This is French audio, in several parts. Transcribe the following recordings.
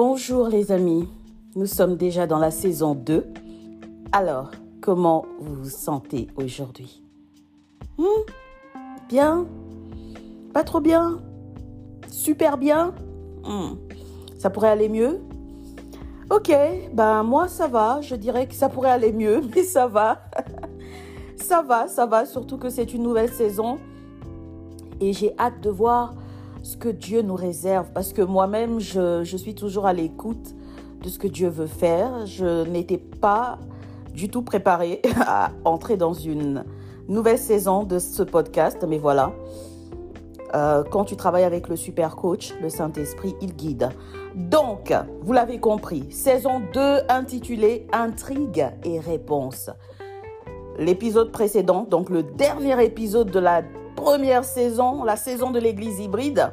Bonjour les amis, nous sommes déjà dans la saison 2. Alors, comment vous vous sentez aujourd'hui? Hmm? Bien? Pas trop bien? Super bien? Hmm. Ça pourrait aller mieux? Ok, ben moi ça va, je dirais que ça pourrait aller mieux, mais ça va. ça va, ça va, surtout que c'est une nouvelle saison. Et j'ai hâte de voir ce que Dieu nous réserve, parce que moi-même, je, suis toujours à l'écoute de ce que Dieu veut faire. Je n'étais pas du tout préparée à entrer dans une nouvelle saison de ce podcast, mais voilà. Euh, quand tu travailles avec le super coach, le Saint-Esprit, il guide. Donc, vous l'avez compris, saison 2 intitulée Intrigue et réponse. L'épisode précédent, donc le dernier épisode de la première saison, la saison de l'église hybride,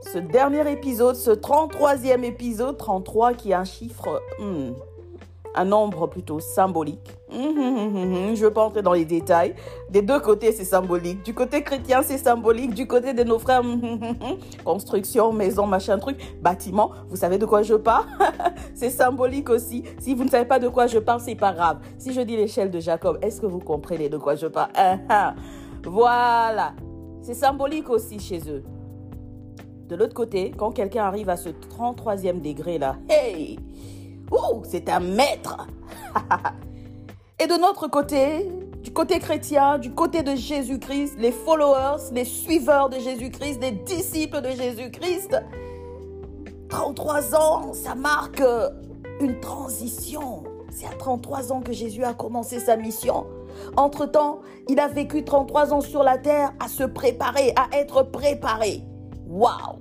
ce dernier épisode, ce 33e épisode, 33 qui est un chiffre, hmm, un nombre plutôt symbolique. Hum, hum, Je ne veux pas entrer dans les détails. Des deux côtés, c'est symbolique. Du côté chrétien, c'est symbolique. Du côté de nos frères, construction, maison, machin, truc, bâtiment. Vous savez de quoi je parle? C'est symbolique aussi. Si vous ne savez pas de quoi je parle, c'est pas grave. Si je dis l'échelle de Jacob, est-ce que vous comprenez de quoi je parle? Ah, ah. Voilà. C'est symbolique aussi chez eux. De l'autre côté, quand quelqu'un arrive à ce 33e degré là, hey, ouh, c'est un maître. Et de notre côté, du côté chrétien, du côté de Jésus-Christ, les followers, les suiveurs de Jésus-Christ, les disciples de Jésus-Christ, 33 ans, ça marque une transition. C'est à 33 ans que Jésus a commencé sa mission. Entre-temps, il a vécu 33 ans sur la terre à se préparer, à être préparé. Waouh!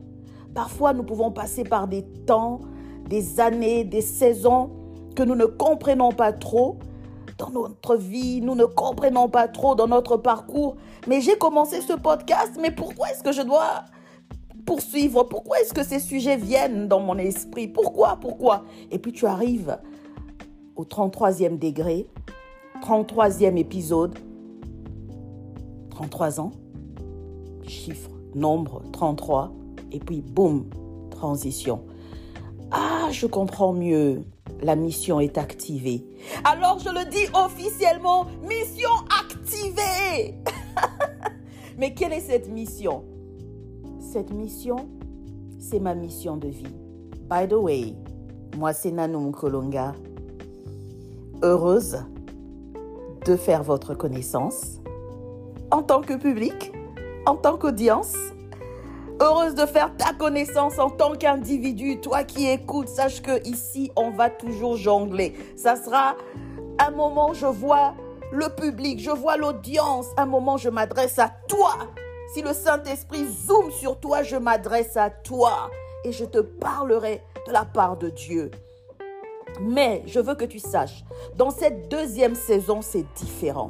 Parfois, nous pouvons passer par des temps, des années, des saisons que nous ne comprenons pas trop dans notre vie, nous ne comprenons pas trop dans notre parcours. Mais j'ai commencé ce podcast, mais pourquoi est-ce que je dois poursuivre? Pourquoi est-ce que ces sujets viennent dans mon esprit? Pourquoi? Pourquoi? Et puis tu arrives au 33e degré, 33e épisode, 33 ans, chiffre, nombre 33, et puis boum, transition. Ah, je comprends mieux. La mission est activée. Alors je le dis officiellement, mission activée. Mais quelle est cette mission? Cette mission, c'est ma mission de vie. By the way, moi c'est Nanou Kolonga. Heureuse de faire votre connaissance en tant que public, en tant qu'audience. Heureuse de faire ta connaissance en tant qu'individu. Toi qui écoutes, sache que ici, on va toujours jongler. Ça sera un moment, je vois le public, je vois l'audience. Un moment, je m'adresse à toi. Si le Saint-Esprit zoome sur toi, je m'adresse à toi et je te parlerai de la part de Dieu. Mais je veux que tu saches, dans cette deuxième saison, c'est différent.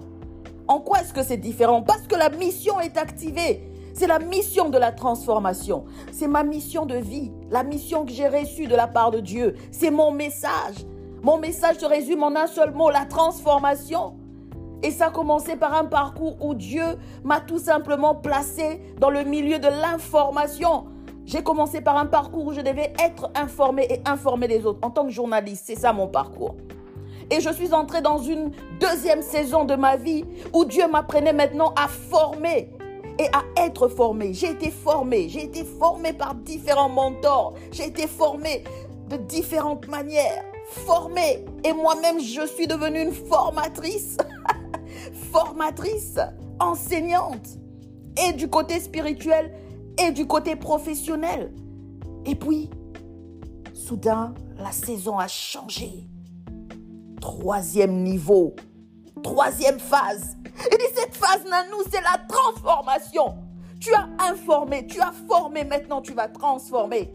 En quoi est-ce que c'est différent? Parce que la mission est activée. C'est la mission de la transformation. C'est ma mission de vie, la mission que j'ai reçue de la part de Dieu. C'est mon message. Mon message se résume en un seul mot, la transformation. Et ça a commencé par un parcours où Dieu m'a tout simplement placé dans le milieu de l'information. J'ai commencé par un parcours où je devais être informé et informer les autres en tant que journaliste. C'est ça mon parcours. Et je suis entrée dans une deuxième saison de ma vie où Dieu m'apprenait maintenant à former et à être formé. J'ai été formé, j'ai été formé par différents mentors, j'ai été formé de différentes manières, formé. Et moi-même, je suis devenue une formatrice, formatrice, enseignante, et du côté spirituel et du côté professionnel. Et puis, soudain, la saison a changé. Troisième niveau, troisième phase. Et cette phase, Nanou, c'est la transformation. Tu as informé, tu as formé, maintenant tu vas transformer.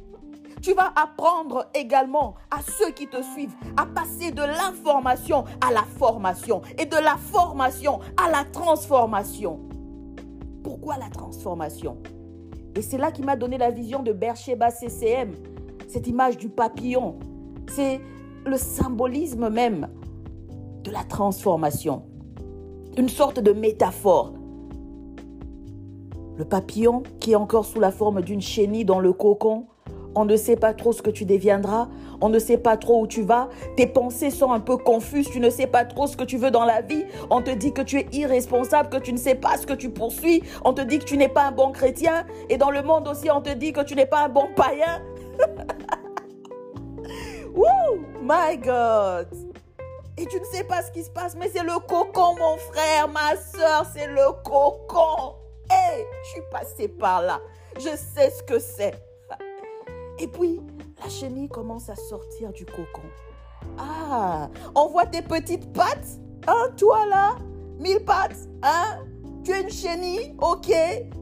Tu vas apprendre également à ceux qui te suivent à passer de l'information à la formation et de la formation à la transformation. Pourquoi la transformation? Et c'est là qui m'a donné la vision de Bercheba CCM, cette image du papillon. C'est le symbolisme même de la transformation. Une sorte de métaphore. Le papillon qui est encore sous la forme d'une chenille dans le cocon, On ne sait pas trop ce que tu deviendras. On ne sait pas trop où tu vas. Tes pensées sont un peu confuses. Tu ne sais pas trop ce que tu veux dans la vie. On te dit que tu es irresponsable, que tu ne sais pas ce que tu poursuis. On te dit que tu n'es pas un bon chrétien. Et dans le monde aussi, on te dit que tu n'es pas un bon païen. Woo! My God! Et tu ne sais pas ce qui se passe, mais c'est le cocon, mon frère, ma soeur, c'est le cocon. Hé, je suis passée par là. Je sais ce que c'est. Et puis, la chenille commence à sortir du cocon. Ah, on voit tes petites pattes, hein, toi là, mille pattes, hein? Tu es une chenille, ok,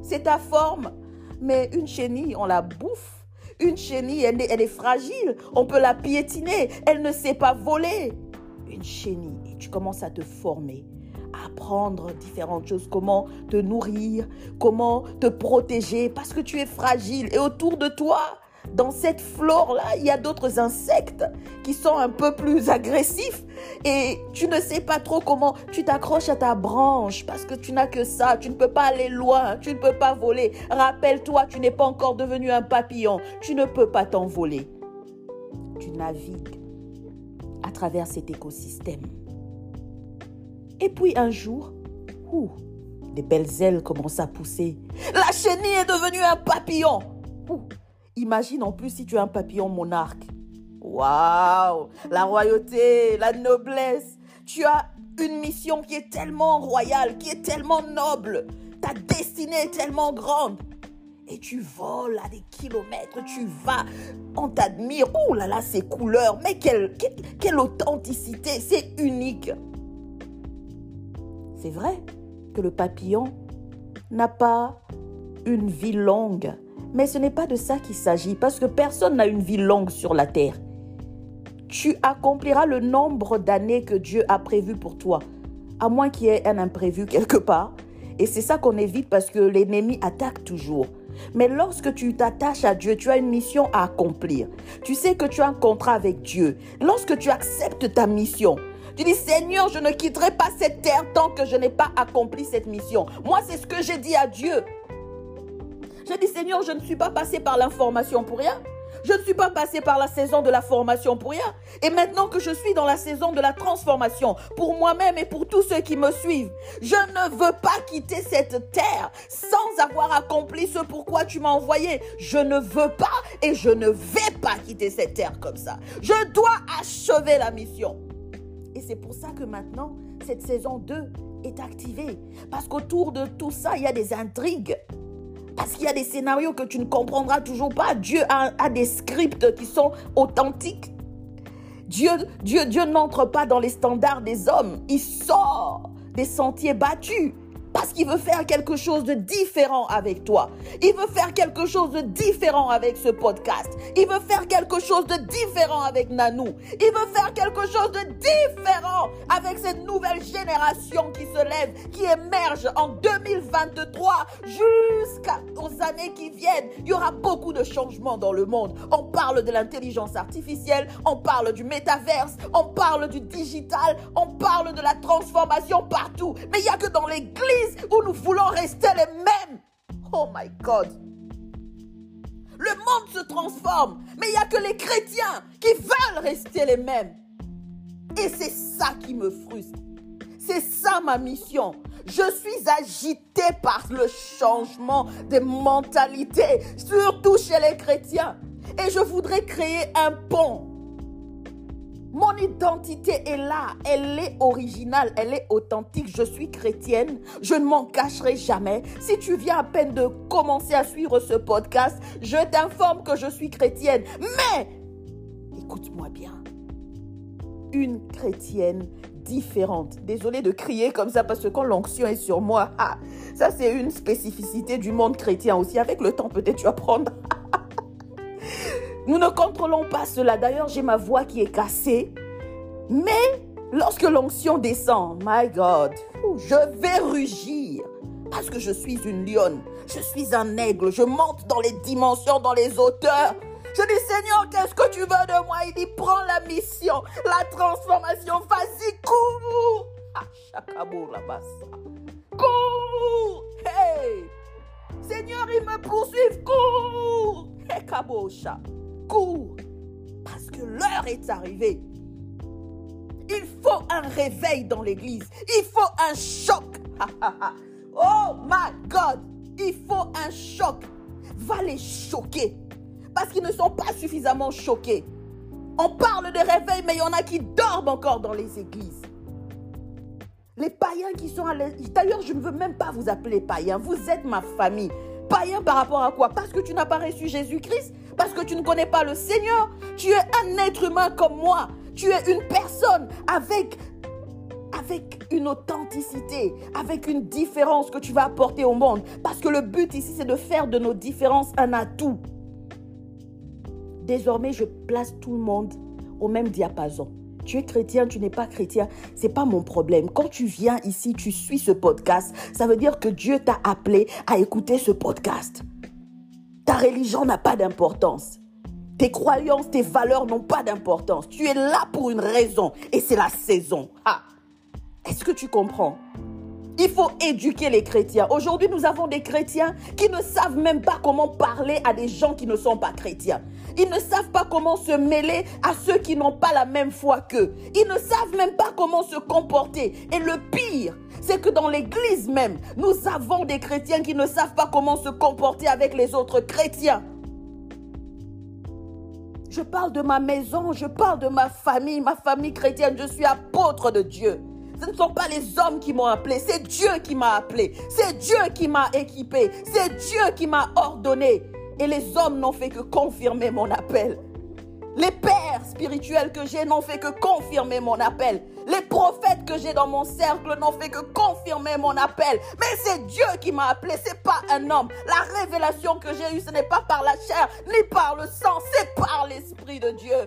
c'est ta forme. Mais une chenille, on la bouffe. Une chenille, elle est fragile. On peut la piétiner. Elle ne sait pas voler une chenille et tu commences à te former, à apprendre différentes choses, comment te nourrir, comment te protéger, parce que tu es fragile. Et autour de toi, dans cette flore-là, il y a d'autres insectes qui sont un peu plus agressifs et tu ne sais pas trop comment tu t'accroches à ta branche parce que tu n'as que ça, tu ne peux pas aller loin, tu ne peux pas voler. Rappelle-toi, tu n'es pas encore devenu un papillon, tu ne peux pas t'envoler. Tu navigues à travers cet écosystème. Et puis un jour, ouh, des belles ailes commencent à pousser. La chenille est devenue un papillon. Imagine en plus si tu es un papillon monarque. Waouh, la royauté, la noblesse. Tu as une mission qui est tellement royale, qui est tellement noble. Ta destinée est tellement grande et tu voles à des kilomètres, tu vas, on t'admire. Oh là là, ces couleurs, mais quelle, quelle, authenticité, c'est unique. C'est vrai que le papillon n'a pas une vie longue, mais ce n'est pas de ça qu'il s'agit, parce que personne n'a une vie longue sur la terre. Tu accompliras le nombre d'années que Dieu a prévu pour toi, à moins qu'il y ait un imprévu quelque part. Et c'est ça qu'on évite parce que l'ennemi attaque toujours. Mais lorsque tu t'attaches à Dieu, tu as une mission à accomplir. Tu sais que tu as un contrat avec Dieu. Lorsque tu acceptes ta mission, tu dis, Seigneur, je ne quitterai pas cette terre tant que je n'ai pas accompli cette mission. Moi, c'est ce que j'ai dit à Dieu. J'ai dit, Seigneur, je ne suis pas passé par l'information pour rien. Je ne suis pas passé par la saison de la formation pour rien. Et maintenant que je suis dans la saison de la transformation, pour moi-même et pour tous ceux qui me suivent, je ne veux pas quitter cette terre sans avoir accompli ce pourquoi tu m'as envoyé. Je ne veux pas et je ne vais pas quitter cette terre comme ça. Je dois achever la mission. Et c'est pour ça que maintenant, cette saison 2 est activée. Parce qu'autour de tout ça, il y a des intrigues. Parce qu'il y a des scénarios que tu ne comprendras toujours pas. Dieu a, des scripts qui sont authentiques. Dieu, Dieu, Dieu n'entre pas dans les standards des hommes. Il sort des sentiers battus. Parce qu'il veut faire quelque chose de différent avec toi. Il veut faire quelque chose de différent avec ce podcast. Il veut faire quelque chose de différent avec Nanou. Il veut faire quelque chose de différent avec cette nouvelle génération qui se lève, qui émerge en 2023 jusqu'aux années qui viennent. Il y aura beaucoup de changements dans le monde. On parle de l'intelligence artificielle, on parle du métaverse, on parle du digital, on parle de la transformation partout. Mais il n'y a que dans l'église où nous voulons rester les mêmes. Oh my God. Le monde se transforme, mais il n'y a que les chrétiens qui veulent rester les mêmes. Et c'est ça qui me frustre. C'est ça ma mission. Je suis agité par le changement des mentalités, surtout chez les chrétiens. Et je voudrais créer un pont mon identité est là, elle est originale, elle est authentique. Je suis chrétienne, je ne m'en cacherai jamais. Si tu viens à peine de commencer à suivre ce podcast, je t'informe que je suis chrétienne. Mais, écoute-moi bien, une chrétienne différente. Désolée de crier comme ça parce que quand l'onction est sur moi, ah, ça c'est une spécificité du monde chrétien aussi. Avec le temps, peut-être tu apprendre. Nous ne contrôlons pas cela. D'ailleurs, j'ai ma voix qui est cassée. Mais lorsque l'onction descend, my God, je vais rugir. Parce que je suis une lionne. Je suis un aigle. Je monte dans les dimensions, dans les hauteurs. Je dis, Seigneur, qu'est-ce que tu veux de moi? Il dit, prends la mission, la transformation. Vas-y, cours. Ah, Cours. Hey. Seigneur, ils me poursuivent. Cours. Hey, cours parce que l'heure est arrivée. Il faut un réveil dans l'église. Il faut un choc. oh my God. Il faut un choc. Va les choquer. Parce qu'ils ne sont pas suffisamment choqués. On parle de réveil, mais il y en a qui dorment encore dans les églises. Les païens qui sont à l'église. D'ailleurs, je ne veux même pas vous appeler païens. Vous êtes ma famille. Païen par rapport à quoi? Parce que tu n'as pas reçu Jésus-Christ Parce que tu ne connais pas le Seigneur Tu es un être humain comme moi. Tu es une personne avec avec une authenticité, avec une différence que tu vas apporter au monde. Parce que le but ici, c'est de faire de nos différences un atout. Désormais, je place tout le monde au même diapason. Tu es chrétien, tu n'es pas chrétien, c'est pas mon problème. Quand tu viens ici, tu suis ce podcast, ça veut dire que Dieu t'a appelé à écouter ce podcast. Religion n'a pas d'importance. Tes croyances, tes valeurs n'ont pas d'importance. Tu es là pour une raison et c'est la saison. Ah. Est-ce que tu comprends? Il faut éduquer les chrétiens. Aujourd'hui, nous avons des chrétiens qui ne savent même pas comment parler à des gens qui ne sont pas chrétiens. Ils ne savent pas comment se mêler à ceux qui n'ont pas la même foi qu'eux. Ils ne savent même pas comment se comporter. Et le pire, c'est que dans l'église même, nous avons des chrétiens qui ne savent pas comment se comporter avec les autres chrétiens. Je parle de ma maison, je parle de ma famille, ma famille chrétienne. Je suis apôtre de Dieu. Ce ne sont pas les hommes qui m'ont appelé, c'est Dieu qui m'a appelé, c'est Dieu qui m'a équipé, c'est Dieu qui m'a ordonné. Et les hommes n'ont fait que confirmer mon appel. Les pères spirituels que j'ai n'ont fait que confirmer mon appel. Les prophètes que j'ai dans mon cercle n'ont fait que confirmer mon appel. Mais c'est Dieu qui m'a appelé, c'est pas un homme. La révélation que j'ai eue, ce n'est pas par la chair ni par le sang, c'est par l'Esprit de Dieu.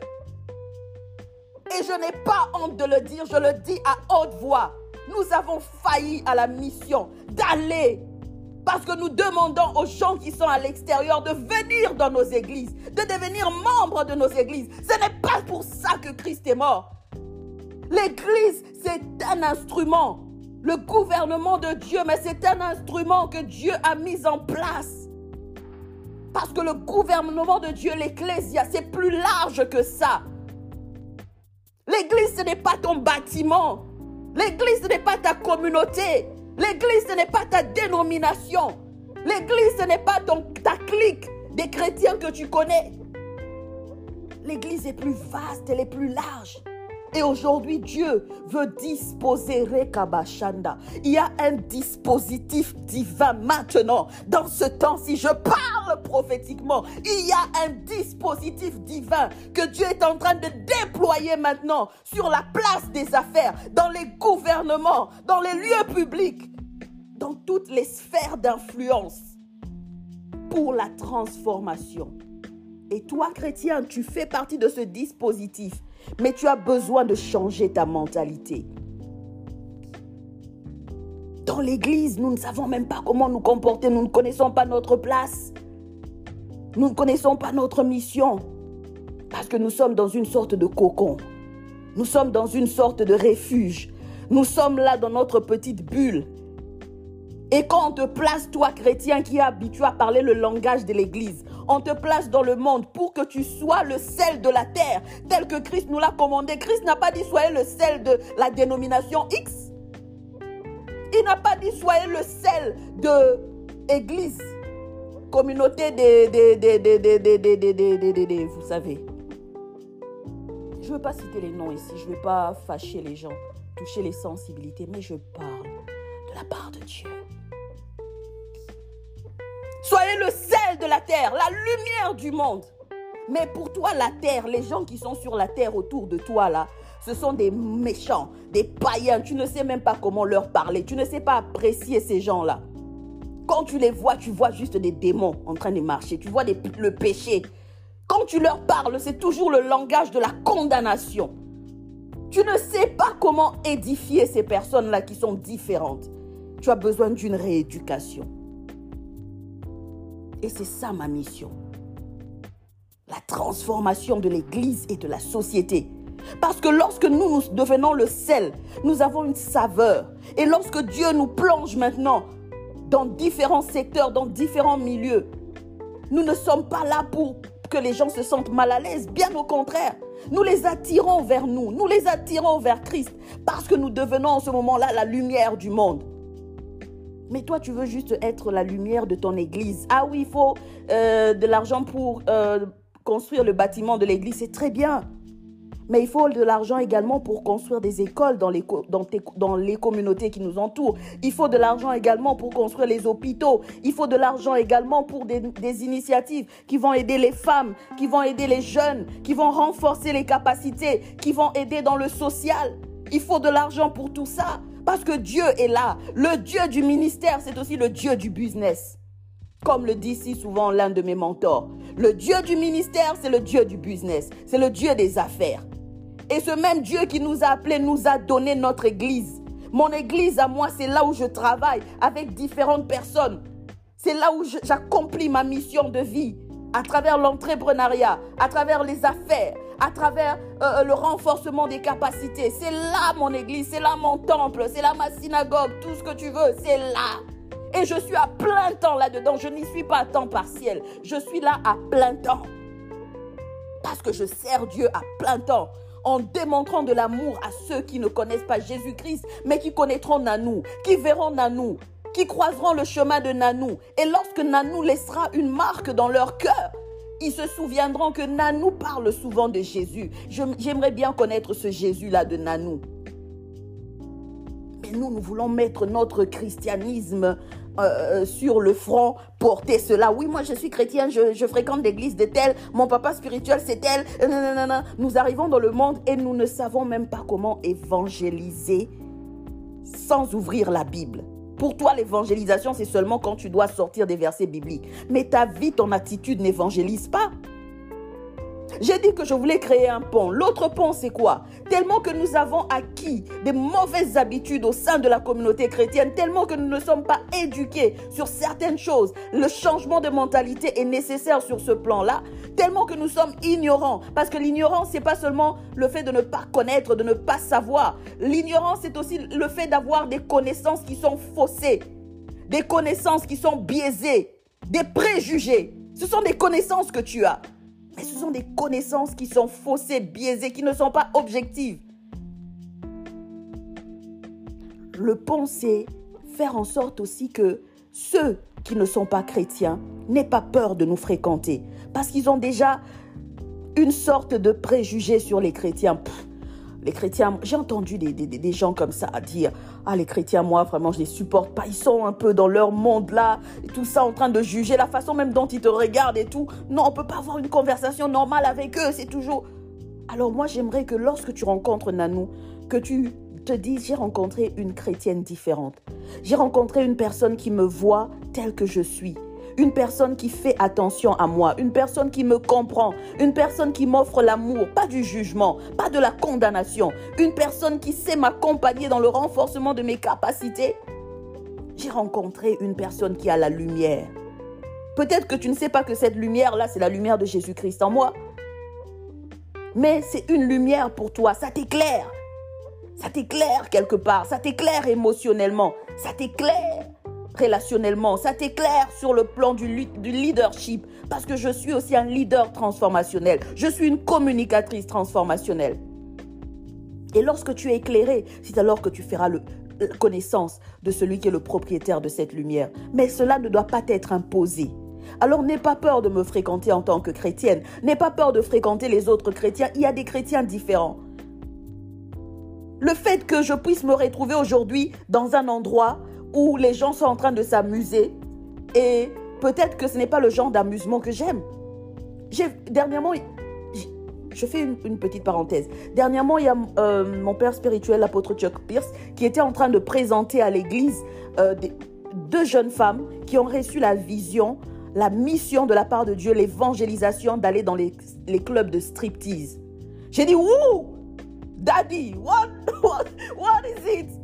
Et je n'ai pas honte de le dire, je le dis à haute voix. Nous avons failli à la mission d'aller parce que nous demandons aux gens qui sont à l'extérieur de venir dans nos églises, de devenir membres de nos églises. Ce n'est pas pour ça que Christ est mort. L'église, c'est un instrument. Le gouvernement de Dieu, mais c'est un instrument que Dieu a mis en place. Parce que le gouvernement de Dieu, l'Ecclésia, c'est plus large que ça. L'église, ce n'est pas ton bâtiment. L'église, n'est pas ta communauté. L'église, ce n'est pas ta dénomination. L'église, ce n'est pas ton, ta clique des chrétiens que tu connais. L'église est plus vaste, elle est plus large. Et aujourd'hui, Dieu veut disposer Rekabashanda. Il y a un dispositif divin maintenant. Dans ce temps, si je parle prophétiquement, il y a un dispositif divin que Dieu est en train de déployer maintenant sur la place des affaires, dans les gouvernements, dans les lieux publics, dans toutes les sphères d'influence pour la transformation. Et toi, chrétien, tu fais partie de ce dispositif mais tu as besoin de changer ta mentalité. Dans l'église, nous ne savons même pas comment nous comporter, nous ne connaissons pas notre place. Nous ne connaissons pas notre mission. Parce que nous sommes dans une sorte de cocon. Nous sommes dans une sorte de refuge. Nous sommes là dans notre petite bulle. Et quand on te place, toi chrétien qui es habitué à parler le langage de l'Église, on te place dans le monde pour que tu sois le sel de la terre, tel que Christ nous l'a commandé. Christ n'a pas dit soyez le sel de la dénomination X. Il n'a pas dit soyez le sel de Église, communauté des, des, vous savez. Je ne veux pas citer les noms ici, je ne veux pas fâcher les gens, toucher les sensibilités, mais je parle de la part de Dieu. Soyez le sel de la terre, la lumière du monde. Mais pour toi, la terre, les gens qui sont sur la terre autour de toi, là, ce sont des méchants, des païens. Tu ne sais même pas comment leur parler. Tu ne sais pas apprécier ces gens-là. Quand tu les vois, tu vois juste des démons en train de marcher. Tu vois le péché. Quand tu leur parles, c'est toujours le langage de la condamnation. Tu ne sais pas comment édifier ces personnes-là qui sont différentes. Tu as besoin d'une rééducation. Et c'est ça ma mission. La transformation de l'Église et de la société. Parce que lorsque nous, devenons le sel, nous avons une saveur. Et lorsque Dieu nous plonge maintenant dans différents secteurs, dans différents milieux, nous ne sommes pas là pour que les gens se sentent mal à l'aise. Bien au contraire. Nous les attirons vers nous. Nous les attirons vers Christ. Parce que nous devenons en ce moment-là la lumière du monde. Mais toi, tu veux juste être la lumière de ton église. Ah oui, il faut euh, de l'argent pour euh, construire le bâtiment de l'église. C'est très bien. Mais il faut de l'argent également pour construire des écoles dans les, dans, les communautés qui nous entourent. Il faut de l'argent également pour construire les hôpitaux. Il faut de l'argent également pour des initiatives qui vont aider les femmes, qui vont aider les jeunes, qui vont renforcer les capacités, qui vont aider dans le social. Il faut de l'argent pour tout ça. Parce que Dieu est là. Le Dieu du ministère, c'est aussi le Dieu du business. Comme le dit si souvent l'un de mes mentors. Le Dieu du ministère, c'est le Dieu du business. C'est le Dieu des affaires. Et ce même Dieu qui nous a appelés nous a donné notre église. Mon église à moi, c'est là où je travaille avec différentes personnes. C'est là où j'accomplis ma mission de vie à travers l'entrepreneuriat, à travers les affaires, à travers euh, le renforcement des capacités. C'est là mon église, c'est là mon temple, c'est là ma synagogue, tout ce que tu veux, c'est là. Et je suis à plein temps là-dedans. Je n'y suis pas à temps partiel. Je suis là à plein temps. Parce que je sers Dieu à plein temps en démontrant de l'amour à ceux qui ne connaissent pas Jésus-Christ, mais qui connaîtront Nanou, qui verront Nanou, qui croiseront le chemin de Nanou. Et lorsque Nanou laissera une marque dans leur cœur, ils se souviendront que Nanou parle souvent de Jésus. J'aimerais bien connaître ce Jésus-là de Nanou. Mais nous, nous voulons mettre notre christianisme euh, sur le front, porter cela. Oui, moi je suis chrétien, je, fréquente l'église de tel, mon papa spirituel c'est tel. Nous arrivons dans le monde et nous ne savons même pas comment évangéliser sans ouvrir la Bible. Pour toi, l'évangélisation, c'est seulement quand tu dois sortir des versets bibliques. Mais ta vie, ton attitude n'évangélise pas. J'ai dit que je voulais créer un pont. L'autre pont, c'est quoi? Tellement que nous avons acquis des mauvaises habitudes au sein de la communauté chrétienne, tellement que nous ne sommes pas éduqués sur certaines choses. Le changement de mentalité est nécessaire sur ce plan-là, tellement que nous sommes ignorants. Parce que l'ignorance, c'est pas seulement le fait de ne pas connaître, de ne pas savoir. L'ignorance, c'est aussi le fait d'avoir des connaissances qui sont faussées, des connaissances qui sont biaisées, des préjugés. Ce sont des connaissances que tu as. Ce sont des connaissances qui sont faussées, biaisées, qui ne sont pas objectives. Le penser, faire en sorte aussi que ceux qui ne sont pas chrétiens n'aient pas peur de nous fréquenter. Parce qu'ils ont déjà une sorte de préjugé sur les chrétiens les chrétiens, j'ai entendu des, gens comme ça dire Ah, les chrétiens, moi, vraiment, je les supporte pas. Ils sont un peu dans leur monde là, tout ça, en train de juger la façon même dont ils te regardent et tout. Non, on peut pas avoir une conversation normale avec eux, c'est toujours. Alors, moi, j'aimerais que lorsque tu rencontres Nanou, que tu te dises J'ai rencontré une chrétienne différente. J'ai rencontré une personne qui me voit telle que je suis une personne qui fait attention à moi, une personne qui me comprend, une personne qui m'offre l'amour, pas du jugement, pas de la condamnation, une personne qui sait m'accompagner dans le renforcement de mes capacités. J'ai rencontré une personne qui a la lumière. Peut-être que tu ne sais pas que cette lumière-là, c'est la lumière de Jésus-Christ en moi. Mais c'est une lumière pour toi, ça t'éclaire. Ça t'éclaire quelque part, ça t'éclaire émotionnellement, ça t'éclaire relationnellement. Ça t'éclaire sur le plan du, leadership parce que je suis aussi un leader transformationnel. Je suis une communicatrice transformationnelle. Et lorsque tu es éclairé, c'est alors que tu feras le, la connaissance de celui qui est le propriétaire de cette lumière. Mais cela ne doit pas être imposé. Alors n'aie pas peur de me fréquenter en tant que chrétienne. N'aie pas peur de fréquenter les autres chrétiens. Il y a des chrétiens différents. Le fait que je puisse me retrouver aujourd'hui dans un endroit où les gens sont en train de s'amuser et peut-être que ce n'est pas le genre d'amusement que j'aime. Dernièrement, je fais une, petite parenthèse. Dernièrement, il y a euh, mon père spirituel, l'apôtre Chuck Pierce, qui était en train de présenter à l'église euh, deux jeunes femmes qui ont reçu la vision, la mission de la part de Dieu, l'évangélisation d'aller dans les, clubs de striptease. J'ai dit, wouh, daddy, what, what, what is it?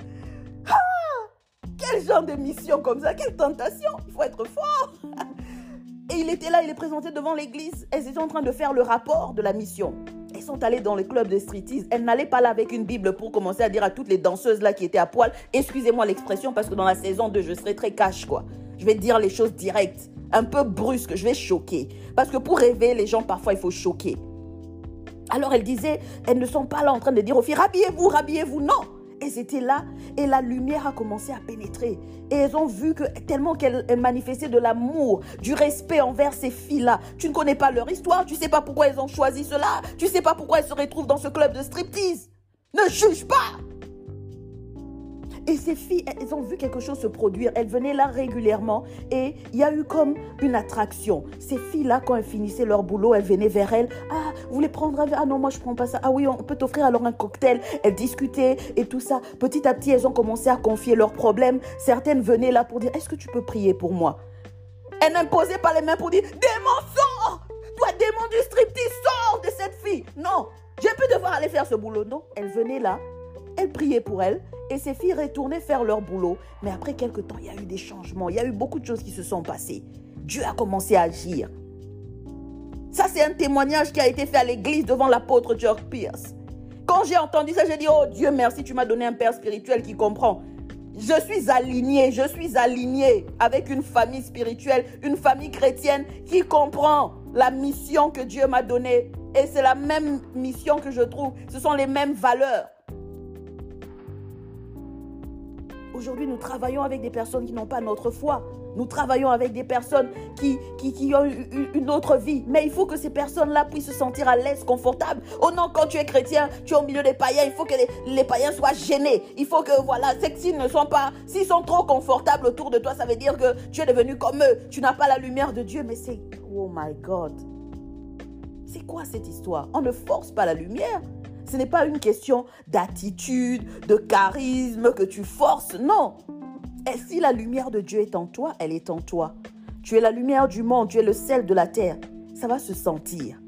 Quel genre de mission comme ça Quelle tentation Il faut être fort Et il était là, il est présenté devant l'église. Elles étaient en train de faire le rapport de la mission. Elles sont allées dans le club de striptease. Elles n'allaient pas là avec une Bible pour commencer à dire à toutes les danseuses là qui étaient à poil, excusez-moi l'expression parce que dans la saison 2, je serai très cash quoi. Je vais dire les choses directes. un peu brusque, je vais choquer. Parce que pour rêver, les gens, parfois, il faut choquer. Alors elle disait, elles ne sont pas là en train de dire aux filles, rhabillez-vous, rhabillez-vous. Non, elles étaient là et la lumière a commencé à pénétrer. Et elles ont vu que tellement qu'elles manifestaient de l'amour, du respect envers ces filles-là. Tu ne connais pas leur histoire, tu ne sais pas pourquoi elles ont choisi cela, tu ne sais pas pourquoi elles se retrouvent dans ce club de striptease. Ne juge pas. Et ces filles, elles ont vu quelque chose se produire. Elles venaient là régulièrement et il y a eu comme une attraction. Ces filles-là, quand elles finissaient leur boulot, elles venaient vers elles. Ah, vous voulez prendre un verre? Ah non, moi je prends pas ça. Ah oui, on peut t'offrir alors un cocktail. Elles discutaient et tout ça. Petit à petit, elles ont commencé à confier leurs problèmes. Certaines venaient là pour dire Est-ce que tu peux prier pour moi? Elles n'imposaient pas les mains pour dire Démon, sors Toi, démon du striptease, sors de cette fille Non, j'ai pu devoir aller faire ce boulot. Non, elles venaient là. Elles priaient pour elles et ces filles retournaient faire leur boulot. Mais après quelque temps, il y a eu des changements, il y a eu beaucoup de choses qui se sont passées. Dieu a commencé à agir. Ça, c'est un témoignage qui a été fait à l'église devant l'apôtre George Pierce. Quand j'ai entendu ça, j'ai dit, oh Dieu merci, tu m'as donné un père spirituel qui comprend. Je suis aligné, je suis aligné avec une famille spirituelle, une famille chrétienne qui comprend la mission que Dieu m'a donnée. Et c'est la même mission que je trouve. Ce sont les mêmes valeurs. Aujourd'hui, nous travaillons avec des personnes qui n'ont pas notre foi. Nous travaillons avec des personnes qui, qui, ont une autre vie. Mais il faut que ces personnes-là puissent se sentir à l'aise, confortables. Oh non, quand tu es chrétien, tu es au milieu des païens. Il faut que les, païens soient gênés. Il faut que, voilà, s'ils ne sont pas, s'ils sont trop confortables autour de toi, ça veut dire que tu es devenu comme eux. Tu n'as pas la lumière de Dieu. Mais c'est, oh my God. C'est quoi cette histoire? On ne force pas la lumière. Ce n'est pas une question d'attitude, de charisme que tu forces, non. Et si la lumière de Dieu est en toi, elle est en toi. Tu es la lumière du monde, tu es le sel de la terre. Ça va se sentir.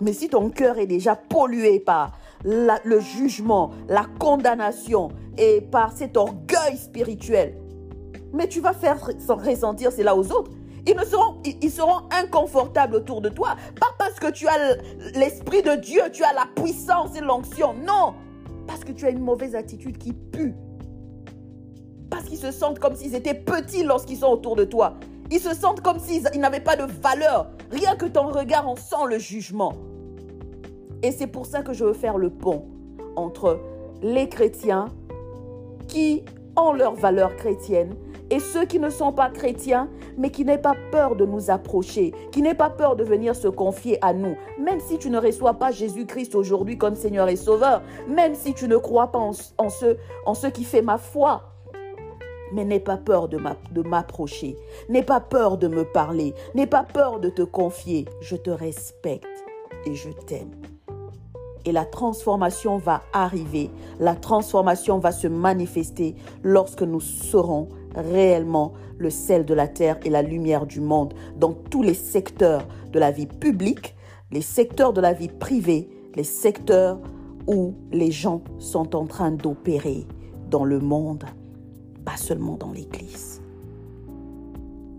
Mais si ton cœur est déjà pollué par le jugement, la condamnation et par cet orgueil spirituel, mais tu vas faire ressentir cela aux autres. Ils, seront, ils seront inconfortables autour de toi. Pas parce que tu as l'Esprit de Dieu, tu as la puissance et l'onction. Non. Parce que tu as une mauvaise attitude qui pue. Parce qu'ils se sentent comme s'ils étaient petits lorsqu'ils sont autour de toi. Ils se sentent comme s'ils n'avaient pas de valeur. Rien que ton regard, on sent le jugement. Et c'est pour ça que je veux faire le pont entre les chrétiens qui ont leur valeur chrétienne et ceux qui ne sont pas chrétiens, mais qui n'aient pas peur de nous approcher, qui n'aient pas peur de venir se confier à nous, même si tu ne reçois pas Jésus-Christ aujourd'hui comme Seigneur et Sauveur, même si tu ne crois pas en, ce, en ce qui fait ma foi, mais n'aie pas peur de m'approcher, n'aie pas peur de me parler, n'aie pas peur de te confier. Je te respecte et je t'aime. Et la transformation va arriver, la transformation va se manifester lorsque nous serons réellement le sel de la terre et la lumière du monde dans tous les secteurs de la vie publique, les secteurs de la vie privée, les secteurs où les gens sont en train d'opérer dans le monde, pas seulement dans l'Église.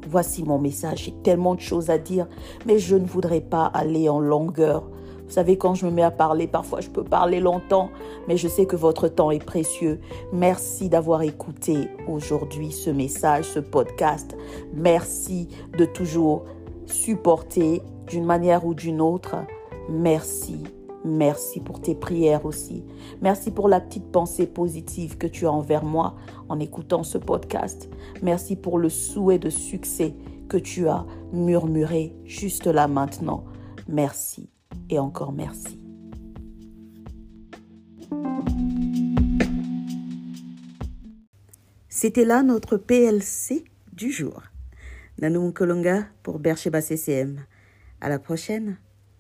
Voici mon message. J'ai tellement de choses à dire, mais je ne voudrais pas aller en longueur vous savez, quand je me mets à parler, parfois je peux parler longtemps, mais je sais que votre temps est précieux. Merci d'avoir écouté aujourd'hui ce message, ce podcast. Merci de toujours supporter d'une manière ou d'une autre. Merci. Merci pour tes prières aussi. Merci pour la petite pensée positive que tu as envers moi en écoutant ce podcast. Merci pour le souhait de succès que tu as murmuré juste là maintenant. Merci et encore merci. C'était là notre PLC du jour. Nanou Kolonga pour Bercheba CCM. À la prochaine.